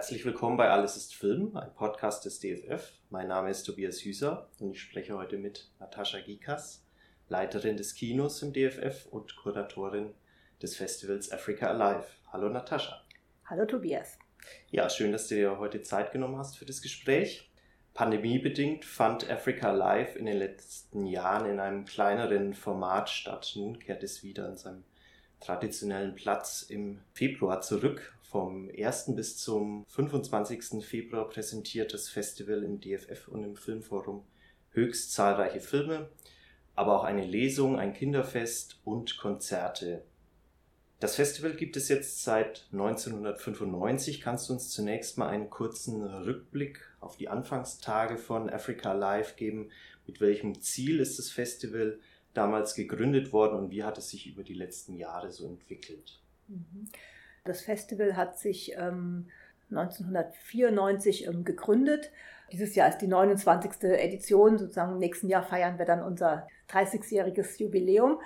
Herzlich willkommen bei Alles ist Film, ein Podcast des DFF. Mein Name ist Tobias Hüser und ich spreche heute mit Natascha Gikas, Leiterin des Kinos im DFF und Kuratorin des Festivals Africa Alive. Hallo Natascha. Hallo Tobias. Ja, schön, dass du dir heute Zeit genommen hast für das Gespräch. Pandemiebedingt fand Africa Alive in den letzten Jahren in einem kleineren Format statt. Nun kehrt es wieder an seinem traditionellen Platz im Februar zurück. Vom 1. bis zum 25. Februar präsentiert das Festival im DFF und im Filmforum höchst zahlreiche Filme, aber auch eine Lesung, ein Kinderfest und Konzerte. Das Festival gibt es jetzt seit 1995. Kannst du uns zunächst mal einen kurzen Rückblick auf die Anfangstage von Africa Live geben? Mit welchem Ziel ist das Festival damals gegründet worden und wie hat es sich über die letzten Jahre so entwickelt? Mhm. Das Festival hat sich ähm, 1994 ähm, gegründet. Dieses Jahr ist die 29. Edition. Sozusagen im nächsten Jahr feiern wir dann unser 30-jähriges Jubiläum.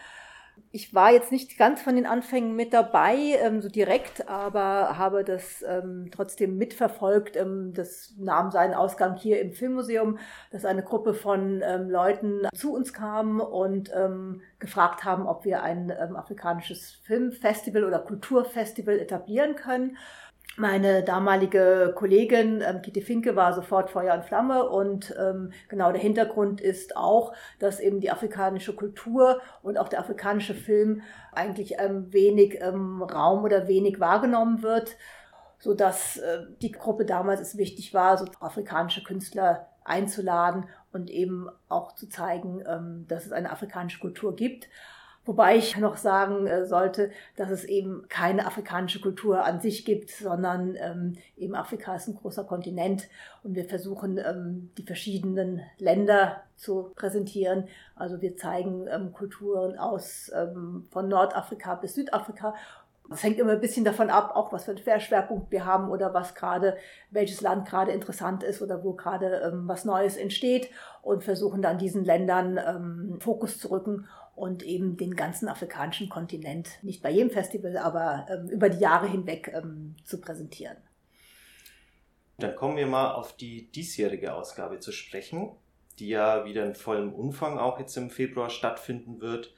Ich war jetzt nicht ganz von den Anfängen mit dabei, ähm, so direkt, aber habe das ähm, trotzdem mitverfolgt. Ähm, das nahm seinen Ausgang hier im Filmmuseum, dass eine Gruppe von ähm, Leuten zu uns kam und ähm, gefragt haben, ob wir ein ähm, afrikanisches Filmfestival oder Kulturfestival etablieren können. Meine damalige Kollegin ähm, Kitty Finke war sofort Feuer und Flamme und ähm, genau der Hintergrund ist auch, dass eben die afrikanische Kultur und auch der afrikanische Film eigentlich ähm, wenig ähm, Raum oder wenig wahrgenommen wird, so dass äh, die Gruppe damals es wichtig war, so afrikanische Künstler einzuladen und eben auch zu zeigen, ähm, dass es eine afrikanische Kultur gibt. Wobei ich noch sagen äh, sollte, dass es eben keine afrikanische Kultur an sich gibt, sondern ähm, eben Afrika ist ein großer Kontinent und wir versuchen ähm, die verschiedenen Länder zu präsentieren. Also wir zeigen ähm, Kulturen aus von Nordafrika bis Südafrika das hängt immer ein bisschen davon ab, auch was für einen Schwerpunkt wir haben oder was gerade, welches Land gerade interessant ist oder wo gerade ähm, was Neues entsteht und versuchen dann diesen Ländern ähm, Fokus zu rücken und eben den ganzen afrikanischen Kontinent, nicht bei jedem Festival, aber ähm, über die Jahre hinweg ähm, zu präsentieren. Dann kommen wir mal auf die diesjährige Ausgabe zu sprechen, die ja wieder in vollem Umfang auch jetzt im Februar stattfinden wird.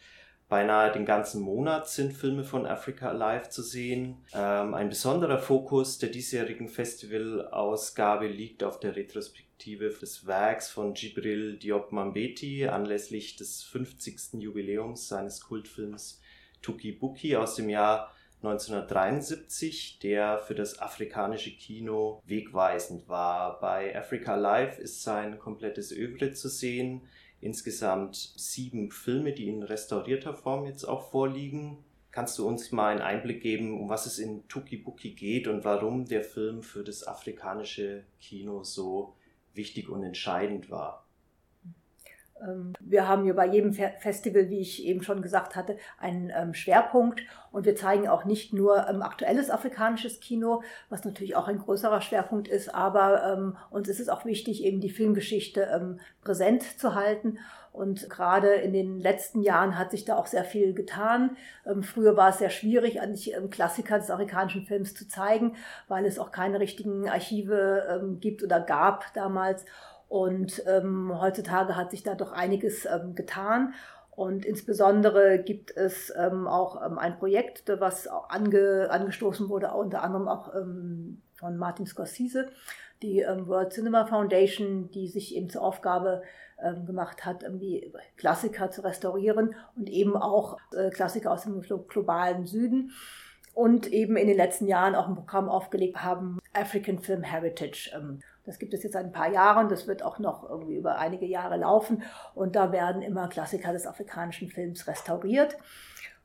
Beinahe den ganzen Monat sind Filme von Africa Alive zu sehen. Ähm, ein besonderer Fokus der diesjährigen Festivalausgabe liegt auf der Retrospektive des Werks von Gibril Diop Mambeti anlässlich des 50. Jubiläums seines Kultfilms Tuki Buki aus dem Jahr 1973, der für das afrikanische Kino wegweisend war. Bei Africa Live ist sein komplettes Övre zu sehen insgesamt sieben Filme, die in restaurierter Form jetzt auch vorliegen. Kannst du uns mal einen Einblick geben, um was es in Tuki Buki geht und warum der Film für das afrikanische Kino so wichtig und entscheidend war? Ähm, wir haben hier bei jedem Festival, wie ich eben schon gesagt hatte, einen ähm, Schwerpunkt und wir zeigen auch nicht nur ähm, aktuelles afrikanisches Kino, was natürlich auch ein größerer Schwerpunkt ist, aber uns ist es auch wichtig, eben die Filmgeschichte präsent zu halten. Und gerade in den letzten Jahren hat sich da auch sehr viel getan. früher war es sehr schwierig, eigentlich Klassiker des afrikanischen Films zu zeigen, weil es auch keine richtigen Archive gibt oder gab damals. Und ähm, heutzutage hat sich da doch einiges ähm, getan. Und insbesondere gibt es ähm, auch ähm, ein Projekt, was ange, angestoßen wurde, unter anderem auch ähm, von Martin Scorsese, die ähm, World Cinema Foundation, die sich eben zur Aufgabe ähm, gemacht hat, irgendwie Klassiker zu restaurieren und eben auch äh, Klassiker aus dem globalen Süden. Und eben in den letzten Jahren auch ein Programm aufgelegt haben, African Film Heritage. Das gibt es jetzt seit ein paar Jahren. Das wird auch noch irgendwie über einige Jahre laufen. Und da werden immer Klassiker des afrikanischen Films restauriert.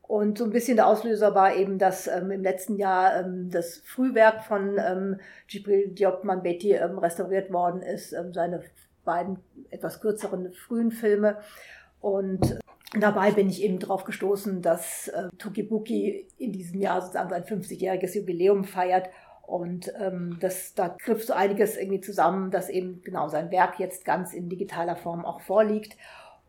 Und so ein bisschen der Auslöser war eben, dass ähm, im letzten Jahr ähm, das Frühwerk von ähm, Gibril Diop Manbeti ähm, restauriert worden ist, ähm, seine beiden etwas kürzeren frühen Filme. Und dabei bin ich eben darauf gestoßen, dass äh, Tukibuki in diesem Jahr sozusagen sein 50-jähriges Jubiläum feiert und ähm, das, da griff so einiges irgendwie zusammen, dass eben genau sein Werk jetzt ganz in digitaler Form auch vorliegt.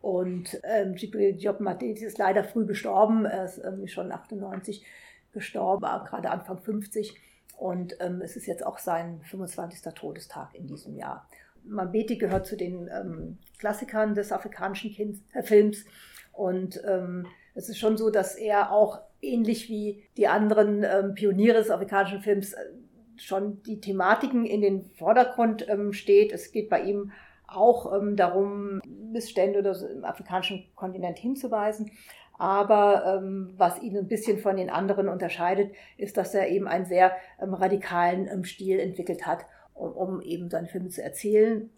Und ähm, Gibril Diop ist leider früh gestorben. Er ist ähm, schon 98 gestorben, war gerade Anfang 50. Und ähm, es ist jetzt auch sein 25. Todestag in diesem Jahr. Mambeti gehört zu den ähm, Klassikern des afrikanischen kind äh, Films. Und ähm, es ist schon so, dass er auch ähnlich wie die anderen ähm, Pioniere des afrikanischen Films äh, schon die Thematiken in den Vordergrund ähm, steht. Es geht bei ihm auch ähm, darum, Missstände oder so im afrikanischen Kontinent hinzuweisen. Aber ähm, was ihn ein bisschen von den anderen unterscheidet, ist, dass er eben einen sehr ähm, radikalen ähm, Stil entwickelt hat, um, um eben seine Filme zu erzählen.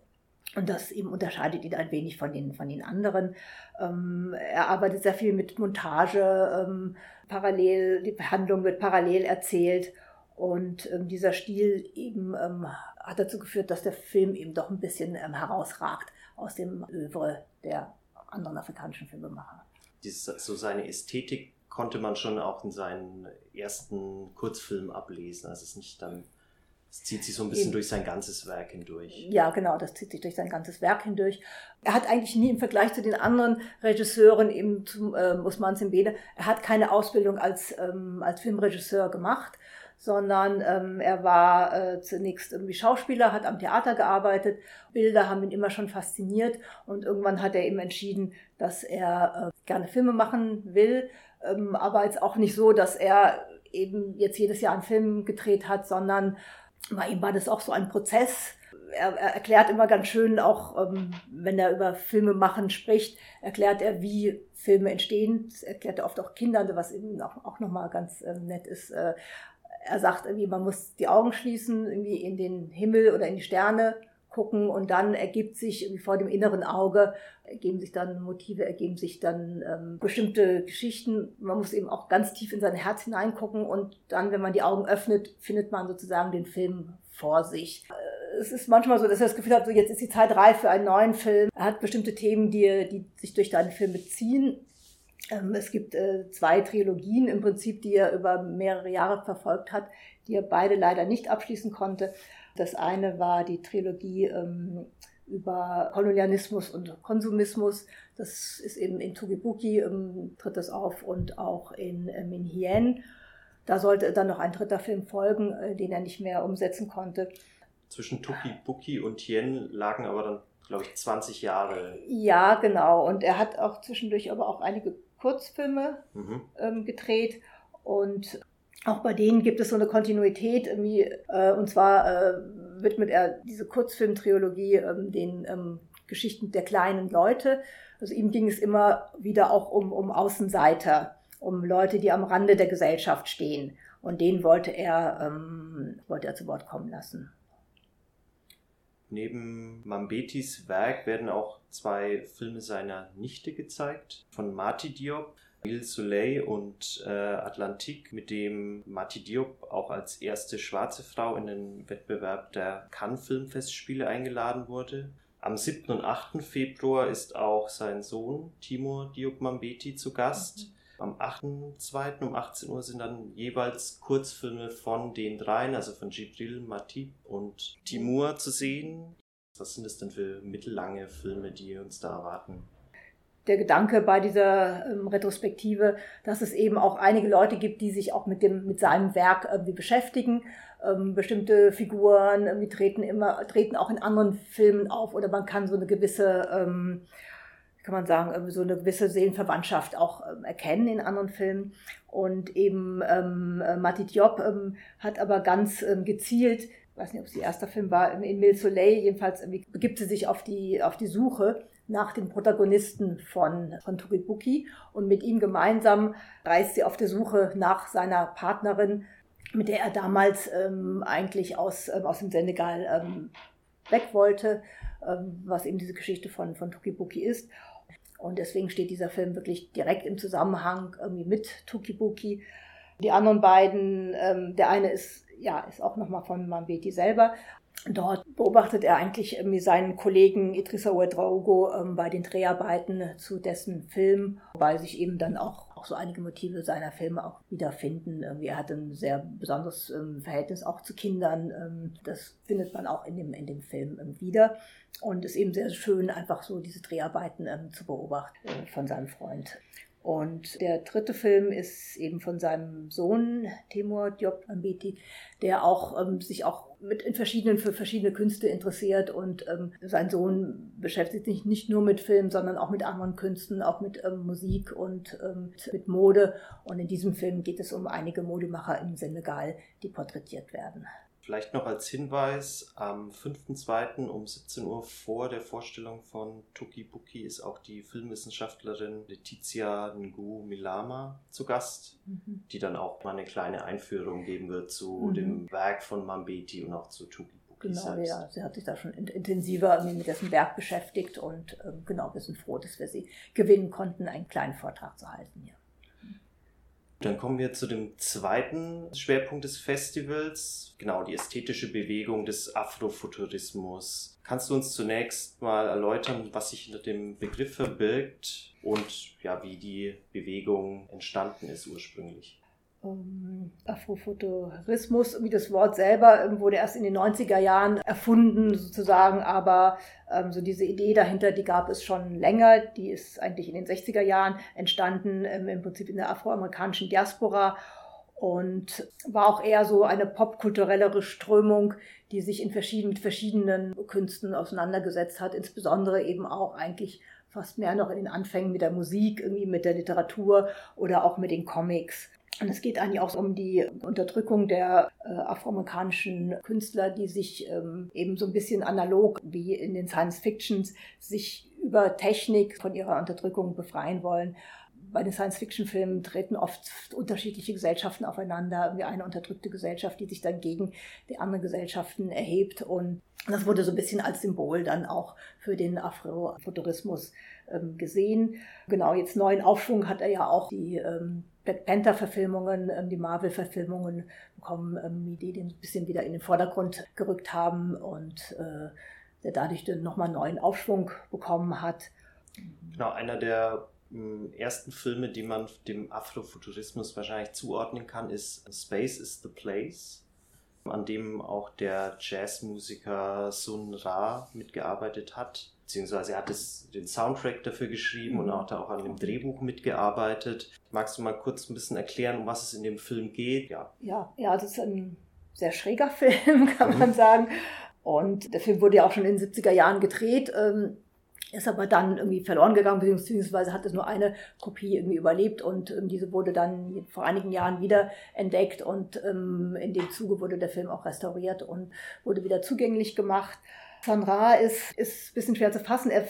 Und das eben unterscheidet ihn ein wenig von den, von den anderen. Ähm, er arbeitet sehr viel mit Montage, ähm, parallel, die Handlung wird parallel erzählt. Und ähm, dieser Stil eben ähm, hat dazu geführt, dass der Film eben doch ein bisschen ähm, herausragt aus dem Övre der anderen afrikanischen Filmemacher dieses, so seine Ästhetik konnte man schon auch in seinen ersten Kurzfilmen ablesen. Also es ist nicht dann, es zieht sich so ein bisschen Eben. durch sein ganzes Werk hindurch. Ja, genau, das zieht sich durch sein ganzes Werk hindurch. Er hat eigentlich nie im Vergleich zu den anderen Regisseuren, eben zum äh, Usman Simbele, er hat keine Ausbildung als, ähm, als Filmregisseur gemacht sondern ähm, er war äh, zunächst irgendwie Schauspieler, hat am Theater gearbeitet. Bilder haben ihn immer schon fasziniert und irgendwann hat er eben entschieden, dass er äh, gerne Filme machen will, ähm, aber jetzt auch nicht so, dass er eben jetzt jedes Jahr einen Film gedreht hat, sondern bei ihm war das auch so ein Prozess. Er, er erklärt immer ganz schön, auch ähm, wenn er über Filme machen spricht, erklärt er, wie Filme entstehen. Das erklärt er oft auch Kindern, was eben auch, auch nochmal ganz äh, nett ist. Äh, er sagt irgendwie, man muss die Augen schließen, irgendwie in den Himmel oder in die Sterne gucken und dann ergibt sich irgendwie vor dem inneren Auge, ergeben sich dann Motive, ergeben sich dann ähm, bestimmte Geschichten. Man muss eben auch ganz tief in sein Herz hineingucken und dann, wenn man die Augen öffnet, findet man sozusagen den Film vor sich. Äh, es ist manchmal so, dass er das Gefühl hat, so jetzt ist die Zeit reif für einen neuen Film. Er hat bestimmte Themen, die, die sich durch seine Filme ziehen ähm, es gibt äh, zwei Trilogien im Prinzip, die er über mehrere Jahre verfolgt hat, die er beide leider nicht abschließen konnte. Das eine war die Trilogie ähm, über Kolonialismus und Konsumismus. Das ist eben in Tugibuki, ähm, tritt das auf und auch in äh, Minhien. Da sollte dann noch ein dritter Film folgen, äh, den er nicht mehr umsetzen konnte. Zwischen Tukibuki und Hien lagen aber dann, glaube ich, 20 Jahre. Ja, genau. Und er hat auch zwischendurch aber auch einige Kurzfilme mhm. ähm, gedreht und auch bei denen gibt es so eine Kontinuität, äh, und zwar äh, widmet er diese Kurzfilmtrilogie ähm, den ähm, Geschichten der kleinen Leute. Also ihm ging es immer wieder auch um, um Außenseiter, um Leute, die am Rande der Gesellschaft stehen. Und denen wollte er, ähm, wollte er zu Wort kommen lassen. Neben Mambetis Werk werden auch zwei Filme seiner Nichte gezeigt, von Marty Diop, Il Soleil und äh, Atlantique, mit dem Marty Diop auch als erste schwarze Frau in den Wettbewerb der Cannes Filmfestspiele eingeladen wurde. Am 7. und 8. Februar ist auch sein Sohn Timur Diop Mambeti zu Gast. Mhm. Am 8.2. um 18 Uhr sind dann jeweils Kurzfilme von den dreien, also von Jibril, Matip und Timur zu sehen. Was sind das denn für mittellange Filme, die uns da erwarten? der Gedanke bei dieser ähm, Retrospektive, dass es eben auch einige Leute gibt, die sich auch mit dem mit seinem Werk irgendwie beschäftigen. Ähm, bestimmte Figuren irgendwie treten immer treten auch in anderen Filmen auf oder man kann so eine gewisse ähm, kann man sagen, so eine gewisse Seelenverwandtschaft auch ähm, erkennen in anderen Filmen. Und eben ähm, äh, Mati Diop ähm, hat aber ganz ähm, gezielt, ich weiß nicht, ob es ihr erster Film war, in Mille Soleil, jedenfalls begibt sie sich auf die, auf die Suche nach den Protagonisten von, von Turibuki und mit ihm gemeinsam reist sie auf der Suche nach seiner Partnerin, mit der er damals ähm, eigentlich aus, ähm, aus dem Senegal ähm, weg wollte, ähm, was eben diese Geschichte von, von Tukibuki ist. Und deswegen steht dieser Film wirklich direkt im Zusammenhang irgendwie mit Tukibuki. Die anderen beiden, ähm, der eine ist, ja, ist auch nochmal von Mambeti selber. Dort beobachtet er eigentlich irgendwie seinen Kollegen Idrissa Ouedraogo ähm, bei den Dreharbeiten zu dessen Film, wobei sich eben dann auch auch so einige Motive seiner Filme auch wiederfinden. Irgendwie er hat ein sehr besonderes ähm, Verhältnis auch zu Kindern. Ähm, das findet man auch in dem, in dem Film ähm, wieder. Und es ist eben sehr schön, einfach so diese Dreharbeiten ähm, zu beobachten äh, von seinem Freund. Und der dritte Film ist eben von seinem Sohn Timur Diop Ambeti, der auch ähm, sich auch mit in verschiedenen für verschiedene Künste interessiert und ähm, sein Sohn beschäftigt sich nicht nur mit Film, sondern auch mit anderen Künsten, auch mit ähm, Musik und ähm, mit Mode. Und in diesem Film geht es um einige Modemacher im Senegal, die porträtiert werden. Vielleicht noch als Hinweis, am 5.2. um 17 Uhr vor der Vorstellung von Tuki Buki ist auch die Filmwissenschaftlerin Letizia Ngu Milama zu Gast, mhm. die dann auch mal eine kleine Einführung geben wird zu mhm. dem Werk von Mambeti und auch zu Tuki Buki Genau, selbst. ja, sie hat sich da schon intensiver mit dessen Werk beschäftigt und äh, genau, wir sind froh, dass wir sie gewinnen konnten, einen kleinen Vortrag zu halten hier. Dann kommen wir zu dem zweiten Schwerpunkt des Festivals, genau die ästhetische Bewegung des Afrofuturismus. Kannst du uns zunächst mal erläutern, was sich hinter dem Begriff verbirgt und ja, wie die Bewegung entstanden ist ursprünglich? Ähm, Afrofuturismus, wie das Wort selber, ähm, wurde erst in den 90er Jahren erfunden sozusagen, aber ähm, so diese Idee dahinter, die gab es schon länger, die ist eigentlich in den 60er Jahren entstanden, ähm, im Prinzip in der afroamerikanischen Diaspora und war auch eher so eine popkulturellere Strömung, die sich in verschiedenen, mit verschiedenen Künsten auseinandergesetzt hat, insbesondere eben auch eigentlich fast mehr noch in den Anfängen mit der Musik, irgendwie mit der Literatur oder auch mit den Comics. Und es geht eigentlich auch um die Unterdrückung der äh, afroamerikanischen Künstler, die sich ähm, eben so ein bisschen analog wie in den Science Fictions sich über Technik von ihrer Unterdrückung befreien wollen. Bei den Science-Fiction-Filmen treten oft unterschiedliche Gesellschaften aufeinander, wie eine unterdrückte Gesellschaft, die sich dann gegen die anderen Gesellschaften erhebt. Und das wurde so ein bisschen als Symbol dann auch für den Afrofuturismus ähm, gesehen. Genau, jetzt neuen Aufschwung hat er ja auch die ähm, Black Panther-Verfilmungen, ähm, die Marvel-Verfilmungen bekommen, ähm, die den ein bisschen wieder in den Vordergrund gerückt haben und äh, der dadurch dann nochmal neuen Aufschwung bekommen hat. Genau, einer der hm, ersten Filme, die man dem Afrofuturismus wahrscheinlich zuordnen kann, ist Space is the Place, an dem auch der Jazzmusiker Sun Ra mitgearbeitet hat beziehungsweise er hat es, den Soundtrack dafür geschrieben und mhm. auch da auch an dem Drehbuch mitgearbeitet. Magst du mal kurz ein bisschen erklären, um was es in dem Film geht? Ja, ja, ja das ist ein sehr schräger Film, kann mhm. man sagen. Und der Film wurde ja auch schon in den 70er Jahren gedreht, ähm, ist aber dann irgendwie verloren gegangen, beziehungsweise hat es nur eine Kopie irgendwie überlebt und ähm, diese wurde dann vor einigen Jahren wieder entdeckt und ähm, in dem Zuge wurde der Film auch restauriert und wurde wieder zugänglich gemacht. San Ra ist, ist ein bisschen schwer zu fassen. Er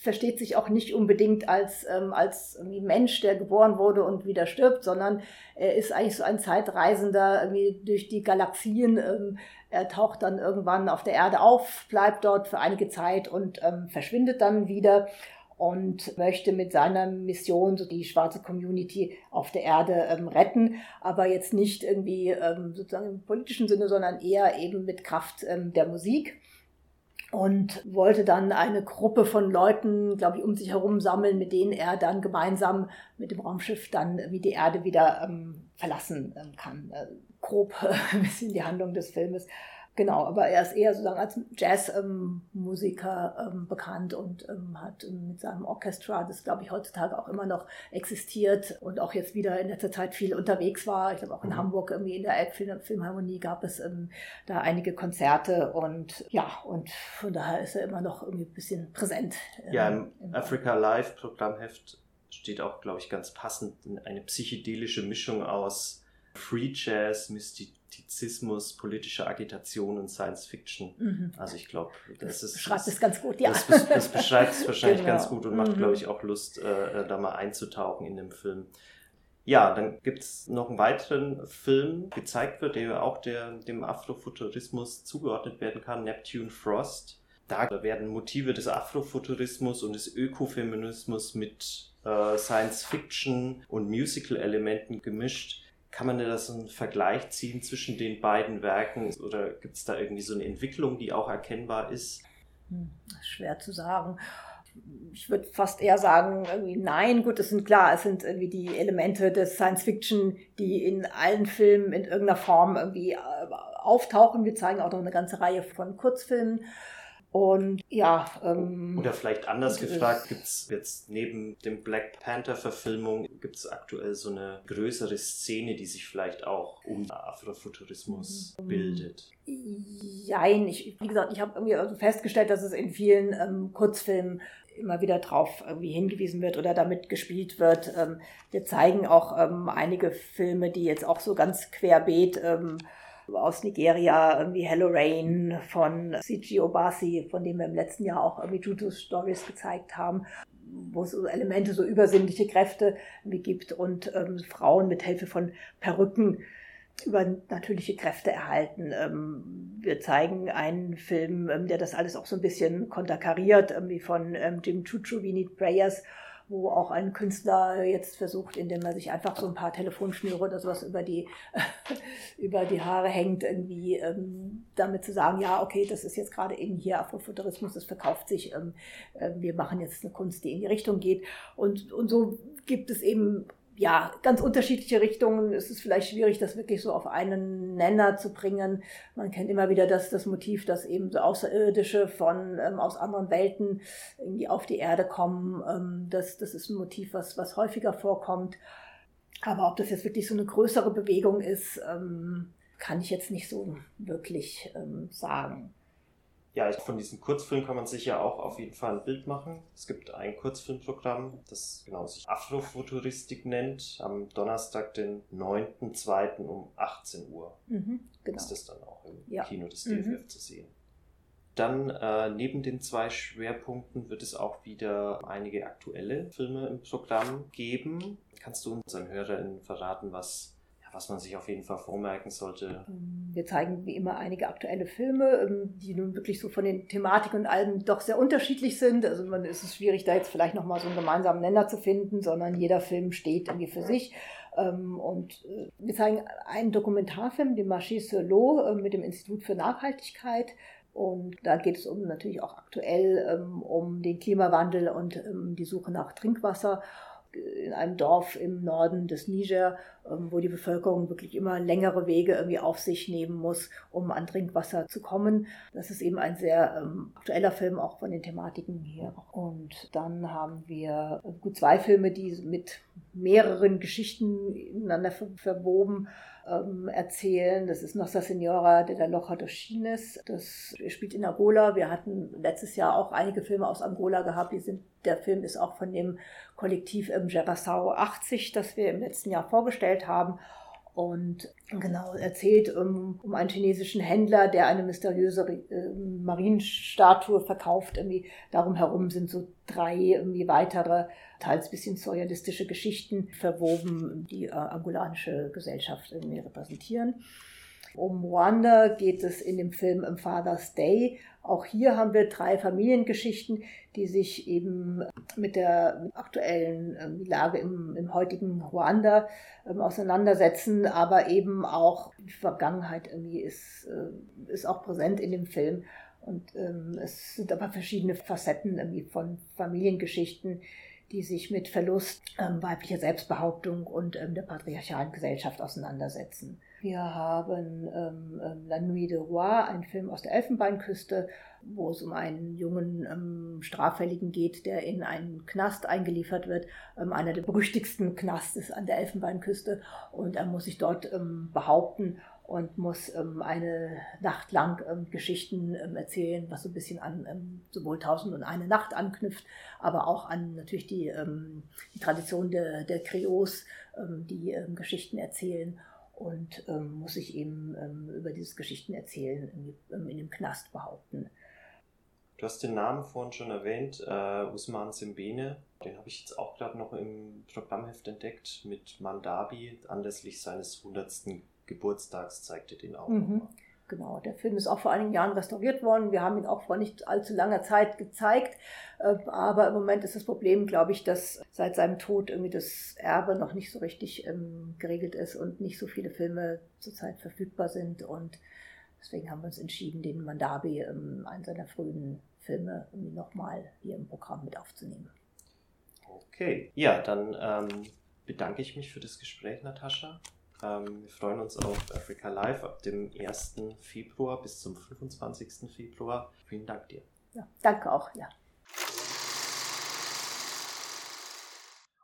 versteht sich auch nicht unbedingt als, ähm, als Mensch, der geboren wurde und wieder stirbt, sondern er ist eigentlich so ein Zeitreisender irgendwie durch die Galaxien. Ähm, er taucht dann irgendwann auf der Erde auf, bleibt dort für einige Zeit und ähm, verschwindet dann wieder und möchte mit seiner Mission so die schwarze Community auf der Erde ähm, retten, aber jetzt nicht irgendwie ähm, sozusagen im politischen Sinne, sondern eher eben mit Kraft ähm, der Musik und wollte dann eine Gruppe von Leuten, glaube ich, um sich herum sammeln, mit denen er dann gemeinsam mit dem Raumschiff dann wie die Erde wieder ähm, verlassen ähm, kann. Äh, grob ein bisschen die Handlung des Filmes. Genau, aber er ist eher sozusagen als Jazzmusiker ähm, ähm, bekannt und ähm, hat mit seinem Orchestra, das glaube ich heutzutage auch immer noch existiert und auch jetzt wieder in letzter Zeit viel unterwegs war. Ich glaube auch in mhm. Hamburg irgendwie in der Elbphilharmonie Filmharmonie gab es ähm, da einige Konzerte und ja, und von daher ist er immer noch irgendwie ein bisschen präsent. Ähm, ja, im, im Africa Live Programmheft steht auch, glaube ich, ganz passend eine psychedelische Mischung aus Free Jazz, Mystizismus, politische Agitation und Science Fiction. Mhm. Also ich glaube, das, das, beschreibt es ganz gut, ja. Das, das beschreibt es wahrscheinlich genau. ganz gut und macht, mhm. glaube ich, auch Lust, äh, da mal einzutauchen in dem Film. Ja, dann gibt es noch einen weiteren Film, gezeigt wird, der auch der, dem Afrofuturismus zugeordnet werden kann, Neptune Frost. Da werden Motive des Afrofuturismus und des Ökofeminismus mit äh, Science Fiction und Musical-Elementen gemischt. Kann man da so einen Vergleich ziehen zwischen den beiden Werken oder gibt es da irgendwie so eine Entwicklung, die auch erkennbar ist? Hm, schwer zu sagen. Ich würde fast eher sagen, nein, gut, es sind klar, es sind irgendwie die Elemente des Science Fiction, die in allen Filmen in irgendeiner Form irgendwie äh, auftauchen. Wir zeigen auch noch eine ganze Reihe von Kurzfilmen Und ja. Ähm, Oder vielleicht anders gefragt, gibt es jetzt neben dem Black Panther-Verfilmung, gibt es aktuell so eine größere Szene, die sich vielleicht auch um Afrofuturismus mhm. bildet? Jein, ich, wie gesagt, ich habe irgendwie also festgestellt, dass es in vielen ähm, Kurzfilmen immer wieder darauf irgendwie hingewiesen wird oder damit gespielt wird. Ähm, wir zeigen auch ähm, einige Filme, die jetzt auch so ganz querbeet ähm, aus Nigeria, irgendwie Hello Rain von C.G. Obasi, von dem wir im letzten Jahr auch irgendwie Juju Stories gezeigt haben, wo es Elemente, so übersinnliche Kräfte wie gibt und ähm, Frauen mit Hilfe von Perücken übernatürliche Kräfte erhalten. Ähm, wir zeigen einen Film, ähm, der das alles auch so ein bisschen konterkariert, wie von ähm, Jim Chuchu, We Need Prayers, wo auch ein Künstler jetzt versucht, indem er sich einfach so ein paar Telefonschnüre oder sowas über die, über die Haare hängt, irgendwie ähm, damit zu sagen, ja, okay, das ist jetzt gerade eben hier Afrofuturismus, das verkauft sich, ähm, äh, wir machen jetzt eine Kunst, die in die Richtung geht. Und, und so gibt es eben ja, ganz unterschiedliche Richtungen. Es ist vielleicht schwierig, das wirklich so auf einen Nenner zu bringen. Man kennt immer wieder das, das Motiv, dass eben so Außerirdische von ähm, aus anderen Welten irgendwie auf die Erde kommen. Ähm, das, das ist ein Motiv, was, was häufiger vorkommt. Aber ob das jetzt wirklich so eine größere Bewegung ist, ähm, kann ich jetzt nicht so wirklich ähm, sagen ja, von diesem Kurzfilm kann man sich ja auch auf jeden Fall ein Bild machen. Es gibt ein Kurzfilmprogramm, das genau sich Afrofuturistik nennt, am Donnerstag, den 9.2. um 18 Uhr. Mhm, genau. Ist das dann auch im ja. Kino des DFF mhm. zu sehen. Dann äh, neben den zwei Schwerpunkten wird es auch wieder einige aktuelle Filme im Programm geben. Kannst du unseren HörerInnen verraten, was was man sich auf jeden Fall vormerken sollte? Ähm, wir zeigen wie immer einige aktuelle Filme, ähm, die nun wirklich so von den Thematiken und allem doch sehr unterschiedlich sind. Also man ist es schwierig, da jetzt vielleicht nochmal so einen gemeinsamen Nenner zu finden, sondern jeder Film steht irgendwie für sich. Ähm, und äh, wir zeigen einen Dokumentarfilm, den Marché sur l'eau mit dem Institut für Nachhaltigkeit. Und da geht es um natürlich auch aktuell um den Klimawandel und die Suche nach Trinkwasser in einem Dorf im Norden des Niger, ähm, wo die Bevölkerung wirklich immer längere Wege irgendwie auf sich nehmen muss, um an Trinkwasser zu kommen. Das ist eben ein sehr ähm, aktueller Film, auch von den Thematiken hier. Und dann haben wir äh, gut zwei Filme, die mit mehreren Geschichten ineinander verwoben ähm, erzählen. Das ist Nossa Senora de la Loja dos Chines. Das spielt in Angola. Wir hatten letztes Jahr auch einige Filme aus Angola gehabt. Die sind, der Film ist auch von dem Kollektiv im Geração 80, das wir im letzten Jahr vorgestellt haben und genau erzählt um, um einen chinesischen Händler, der eine mysteriöse äh, Marienstatue verkauft. Irgendwie darum herum sind so drei irgendwie weitere, teils bisschen surrealistische Geschichten verwoben, die äh, angolanische Gesellschaft irgendwie repräsentieren. Um Ruanda geht es in dem Film im Father's Day. Auch hier haben wir drei Familiengeschichten, die sich eben mit der aktuellen ähm, Lage im, im heutigen Ruanda ähm, auseinandersetzen, aber eben auch die Vergangenheit irgendwie ist, äh, ist auch präsent in dem Film. Und ähm, es sind aber verschiedene Facetten irgendwie von Familiengeschichten, die sich mit Verlust ähm, weiblicher Selbstbehauptung und ähm, der patriarchalen Gesellschaft auseinandersetzen. Wir haben ähm, ähm, La Nuit de Roi, ein Film aus der Elfenbeinküste, wo es um einen jungen ähm, Straffälligen geht, der in einen Knast eingeliefert wird, ähm, einer der berüchtigsten Knastes an der Elfenbeinküste. Und er muss sich dort ähm, behaupten und muss ähm, eine Nacht lang ähm, Geschichten ähm, erzählen, was so ein bisschen an ähm, sowohl Tausend und eine Nacht anknüpft, aber auch an natürlich die, ähm, die Tradition der, der Creots, die Geschichten erzählen und ähm, muss sich eben ähm, über dieses Geschichtenerzählen in, ähm, in, dem Knast behaupten. Du hast den Namen vorhin schon erwähnt, äh, Usman Simbene. Den habe ich jetzt auch gerade noch im Programmheft entdeckt mit Mandabi. Anlässlich seines 100. Geburtstags zeigte den auch mhm. nochmal. Genau, der Film ist auch vor einigen Jahren restauriert worden. Wir haben ihn auch vor nicht allzu langer Zeit gezeigt. Äh, aber im Moment ist das Problem, glaube ich, dass seit seinem Tod irgendwie das Erbe noch nicht so richtig ähm, geregelt ist und nicht so viele Filme zurzeit verfügbar sind. Und deswegen haben wir uns entschieden, den Mandabi, ähm, einen seiner frühen Filme, irgendwie nochmal hier im Programm mit aufzunehmen. Okay, ja, dann ähm, bedanke ich mich für das Gespräch, Natascha. Ähm, wir freuen uns auf Africa Live ab dem 1. Februar bis zum 25. Februar. Vielen Dank dir. Ja, danke auch, ja.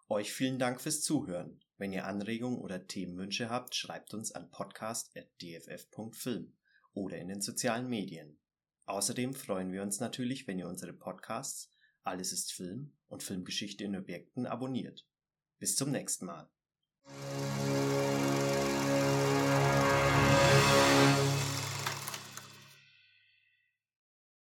Euch vielen Dank fürs Zuhören. Wenn ihr Anregungen oder Themenwünsche habt, schreibt uns an podcast.dff.film oder in den sozialen Medien. Außerdem freuen wir uns natürlich, wenn ihr unsere Podcasts Alles ist Film und Filmgeschichte in Objekten abonniert. Bis zum nächsten Mal.